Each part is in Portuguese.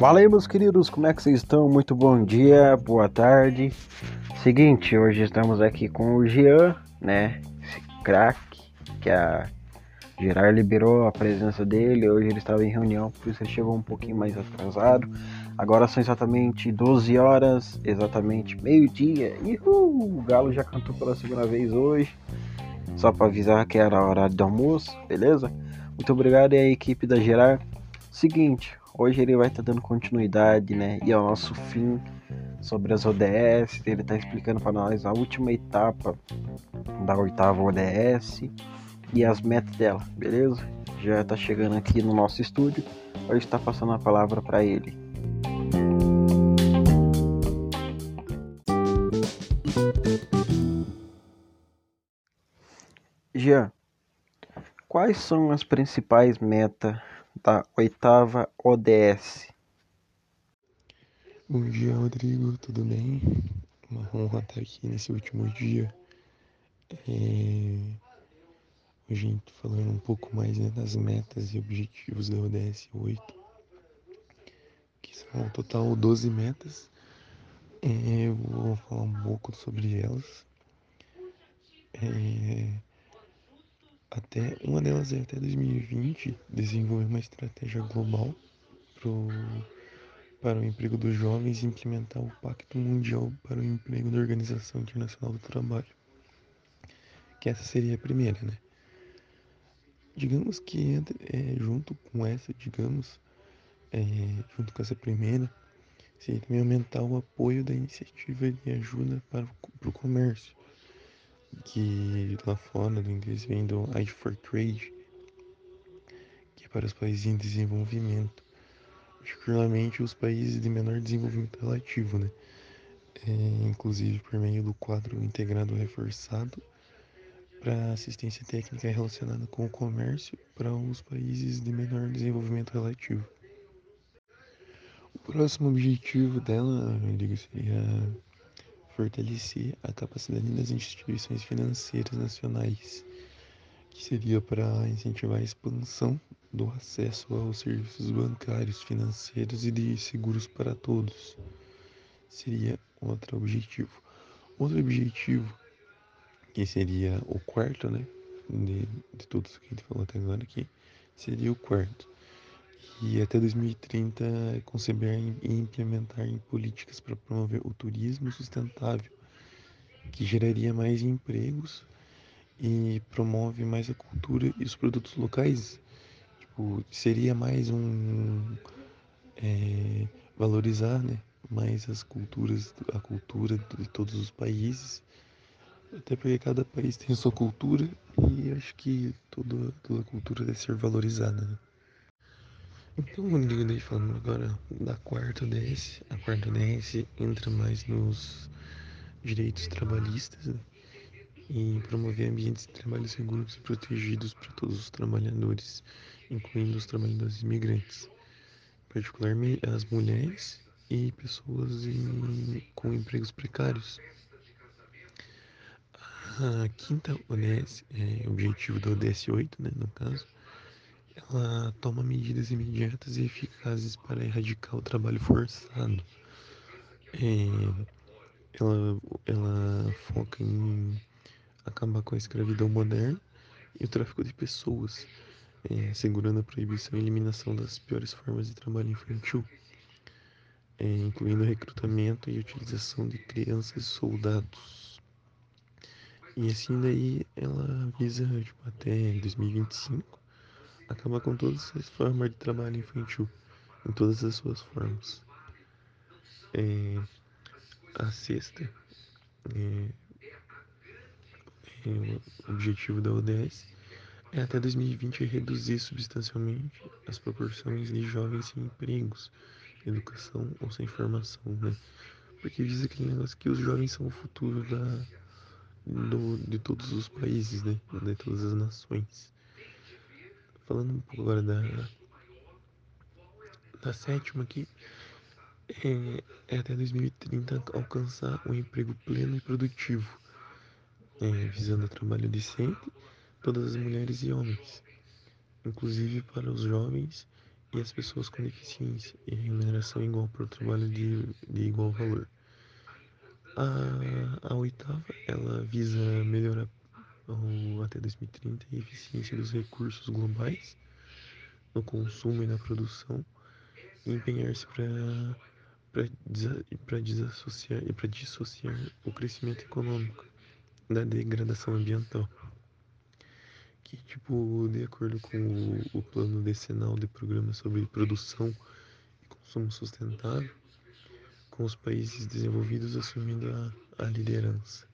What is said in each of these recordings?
Fala aí, meus queridos, como é que vocês estão? Muito bom dia, boa tarde. Seguinte, hoje estamos aqui com o Jean, né? Esse craque que a Gerard liberou a presença dele. Hoje ele estava em reunião, por isso ele chegou um pouquinho mais atrasado. Agora são exatamente 12 horas, exatamente meio-dia. E o Galo já cantou pela segunda vez hoje. Só para avisar que era hora do almoço, beleza? Muito obrigado aí, equipe da Gerard. Seguinte, hoje ele vai estar tá dando continuidade, né? E ao nosso fim sobre as ODS. Ele está explicando para nós a última etapa da oitava ODS e as metas dela, beleza? Já está chegando aqui no nosso estúdio. Hoje está passando a palavra para ele. Jean, quais são as principais metas da oitava ODS? Bom dia, Rodrigo, tudo bem? Uma honra estar aqui nesse último dia. É... A gente falando um pouco mais né, das metas e objetivos da ODS 8, que são um total 12 metas. É, eu vou falar um pouco sobre elas. É, até uma delas é até 2020 desenvolver uma estratégia global pro, para o emprego dos jovens e implementar o Pacto Mundial para o Emprego da Organização Internacional do Trabalho. Que essa seria a primeira, né? Digamos que é, junto com essa, digamos, é, junto com essa primeira, seria também aumentar o apoio da iniciativa de ajuda para para o comércio que lá fora do inglês vem do Aid for Trade, que é para os países em desenvolvimento, particularmente os países de menor desenvolvimento relativo, né? É, inclusive por meio do quadro integrado reforçado para assistência técnica relacionada com o comércio para os países de menor desenvolvimento relativo. O próximo objetivo dela, eu digo, seria fortalecer a capacidade das instituições financeiras nacionais, que seria para incentivar a expansão do acesso aos serviços bancários, financeiros e de seguros para todos. Seria outro objetivo. Outro objetivo, que seria o quarto, né, de, de todos que a gente falou até agora aqui, seria o quarto e até 2030 conceber e implementar em políticas para promover o turismo sustentável, que geraria mais empregos e promove mais a cultura e os produtos locais. Tipo, seria mais um é, valorizar, né, mais as culturas, a cultura de todos os países, até porque cada país tem a sua cultura e acho que toda, toda cultura deve ser valorizada. Né? Então, Rodrigo, falando agora da quarta ODS, a quarta ODS entra mais nos direitos trabalhistas né? e promover ambientes de trabalho seguros e protegidos para todos os trabalhadores, incluindo os trabalhadores imigrantes, particularmente as mulheres e pessoas em, com empregos precários. A quinta ODS, é, objetivo da ODS 8, né, no caso, ela toma medidas imediatas e eficazes para erradicar o trabalho forçado. É, ela, ela foca em acabar com a escravidão moderna e o tráfico de pessoas, é, a proibição e eliminação das piores formas de trabalho infantil, é, incluindo recrutamento e utilização de crianças e soldados. E assim daí ela visa tipo, até 2025 acaba com todas as formas de trabalho infantil, em todas as suas formas. É, a sexta é, é, o objetivo da ODS é até 2020 reduzir substancialmente as proporções de jovens sem empregos, educação ou sem formação, né? Porque diz aquele negócio que os jovens são o futuro da, do, de todos os países, né? De todas as nações. Falando um pouco agora da, da sétima aqui, é, é até 2030 alcançar um emprego pleno e produtivo, é, visando trabalho decente, todas as mulheres e homens. inclusive para os jovens e as pessoas com deficiência, e remuneração igual para o trabalho de, de igual valor. A, a oitava, ela visa melhorar até 2030 a eficiência dos recursos globais no consumo e na produção e empenhar-se para desassociar e para dissociar o crescimento econômico da degradação ambiental que tipo de acordo com o, o plano decenal de programa sobre produção e consumo sustentável com os países desenvolvidos assumindo a, a liderança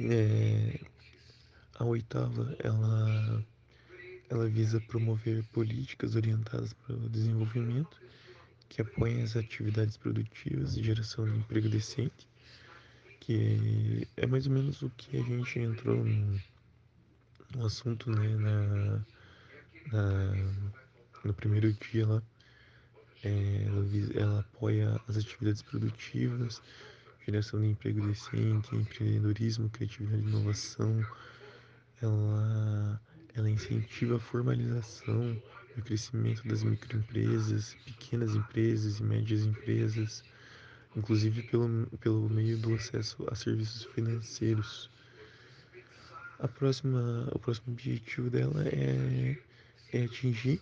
é, a oitava ela ela visa promover políticas orientadas para o desenvolvimento que apoiem as atividades produtivas e geração de emprego decente, que é mais ou menos o que a gente entrou no, no assunto né, na, na, no primeiro dia lá. É, ela, ela apoia as atividades produtivas, geração de emprego decente, empreendedorismo, criatividade e inovação. Ela ela incentiva a formalização o crescimento das microempresas, pequenas empresas e médias empresas, inclusive pelo, pelo meio do acesso a serviços financeiros. A próxima, o próximo objetivo dela é, é atingir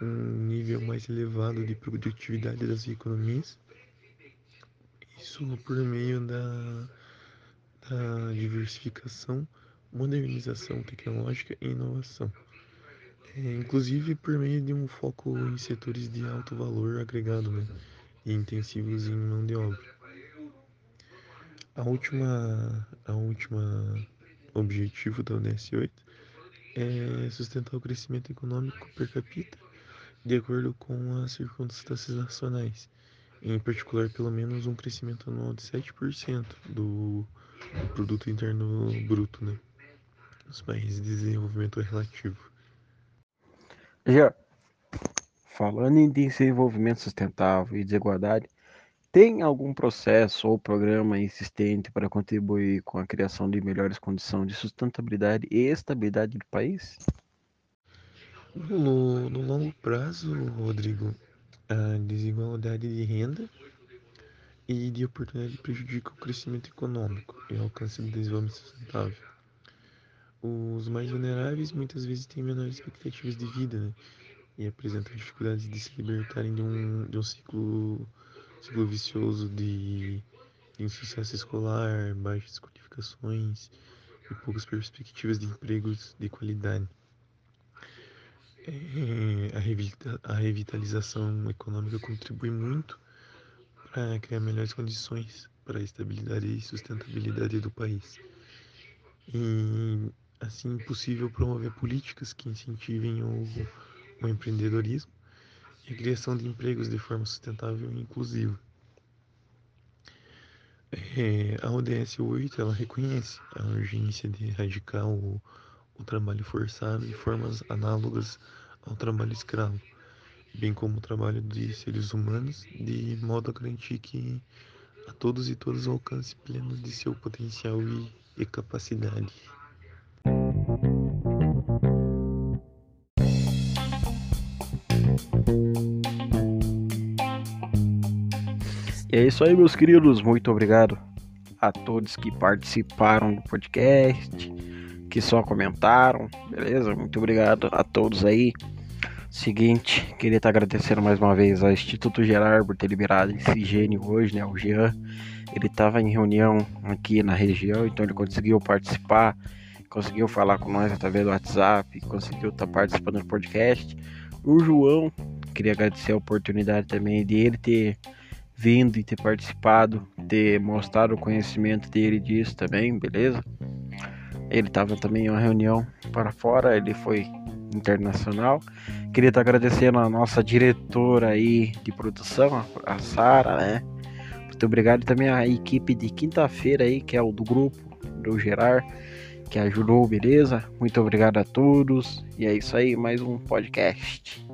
um nível mais elevado de produtividade das economias, isso por meio da, da diversificação modernização tecnológica e inovação, é, inclusive por meio de um foco em setores de alto valor agregado né, e intensivos em mão de obra. A última, a última objetivo da ODS 8 é sustentar o crescimento econômico per capita de acordo com as circunstâncias nacionais, em particular pelo menos um crescimento anual de 7% do, do produto interno bruto, né? nos países de desenvolvimento relativo. Já falando em desenvolvimento sustentável e desigualdade, tem algum processo ou programa existente para contribuir com a criação de melhores condições de sustentabilidade e estabilidade do país? No, no longo prazo, Rodrigo, a desigualdade de renda e de oportunidade prejudica o crescimento econômico e o alcance do desenvolvimento sustentável. Os mais vulneráveis muitas vezes têm menores expectativas de vida, né? E apresentam dificuldades de se libertarem de um, de um ciclo, ciclo vicioso de, de insucesso escolar, baixas qualificações e poucas perspectivas de empregos de qualidade. É, a, revitalização econômica contribui muito para criar melhores condições para a estabilidade e sustentabilidade do país. E assim possível promover políticas que incentivem o, o empreendedorismo e a criação de empregos de forma sustentável e inclusiva. É, a ODS 8 ela reconhece a urgência de erradicar o, o trabalho forçado e formas análogas ao trabalho escravo, bem como o trabalho de seres humanos, de modo a garantir que a todos e todas alcance pleno de seu potencial e, e capacidade. E é isso aí, meus queridos. Muito obrigado a todos que participaram do podcast, que só comentaram, beleza? Muito obrigado a todos aí. Seguinte, queria estar agradecendo mais uma vez ao Instituto Gerar por ter liberado esse gênio hoje, né? O Jean. Ele estava em reunião aqui na região, então ele conseguiu participar, conseguiu falar com nós através do WhatsApp, conseguiu estar participando do podcast. O João, queria agradecer a oportunidade também de ele ter vindo e ter participado, ter mostrado o conhecimento dele disso também, beleza? Ele estava também em uma reunião para fora, ele foi internacional. Queria estar agradecendo a nossa diretora aí de produção, a Sara, né? Muito obrigado também à equipe de quinta-feira aí, que é o do grupo, do Gerar, que ajudou, beleza? Muito obrigado a todos. E é isso aí, mais um podcast.